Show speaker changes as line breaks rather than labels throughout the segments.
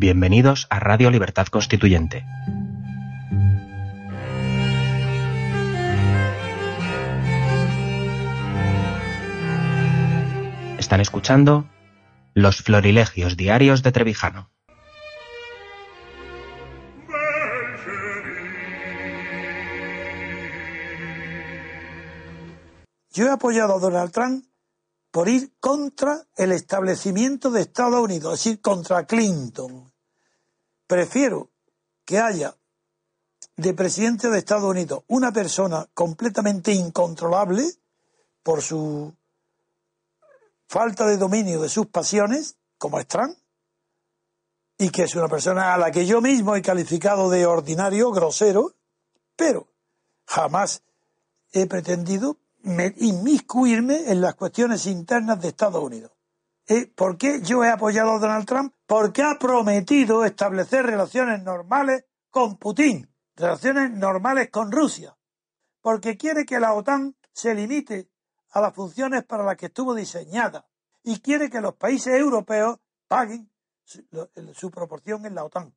Bienvenidos a Radio Libertad Constituyente. Están escuchando Los Florilegios Diarios de Trevijano.
Yo he apoyado a Donald Trump por ir contra el establecimiento de Estados Unidos, es decir, contra Clinton. Prefiero que haya de presidente de Estados Unidos una persona completamente incontrolable por su falta de dominio de sus pasiones, como es Trump, y que es una persona a la que yo mismo he calificado de ordinario, grosero, pero jamás he pretendido inmiscuirme en las cuestiones internas de Estados Unidos. ¿Por qué yo he apoyado a Donald Trump? Porque ha prometido establecer relaciones normales con Putin, relaciones normales con Rusia, porque quiere que la OTAN se limite a las funciones para las que estuvo diseñada y quiere que los países europeos paguen su, proporción en la OTAN.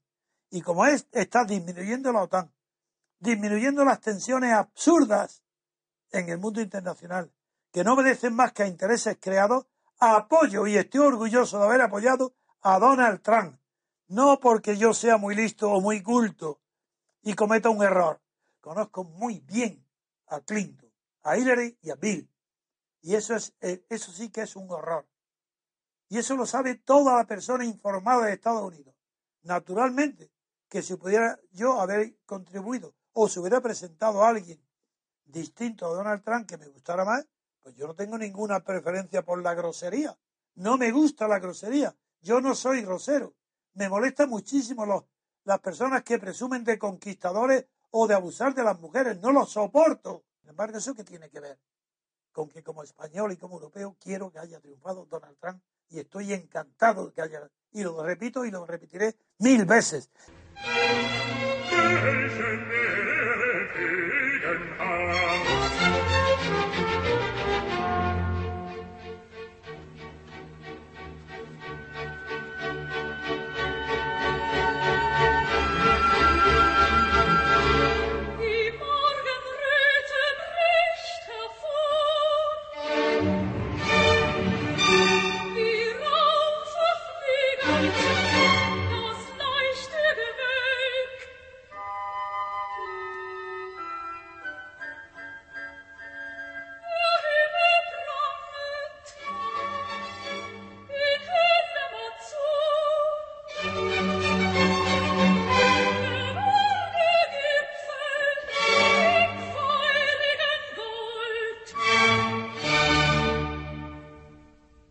Y como es, está disminuyendo la OTAN, disminuyendo las tensiones absurdas en el mundo internacional, que no obedecen más que a intereses creados, apoyo y estoy orgulloso de haber apoyado a Donald Trump. No porque yo sea muy listo o muy culto y cometa un error. Conozco muy bien a Clinton, a Hillary y a Bill. Y eso, es, eh, eso sí que es un horror. Y eso lo sabe toda la persona informada de Estados Unidos. Naturalmente, que si pudiera yo haber contribuido o se hubiera presentado a alguien distinto a Donald Trump que me gustara más, pues yo no tengo ninguna preferencia por la grosería. No me gusta la grosería. Yo no soy grosero. Me molesta muchísimo las personas que presumen de conquistadores o de abusar de las mujeres. No los soporto. Sin embargo, ¿eso qué tiene que ver? Con que como español y como europeo quiero que haya triunfado Donald Trump y estoy encantado de que haya. Y lo repito y lo repetiré mil veces.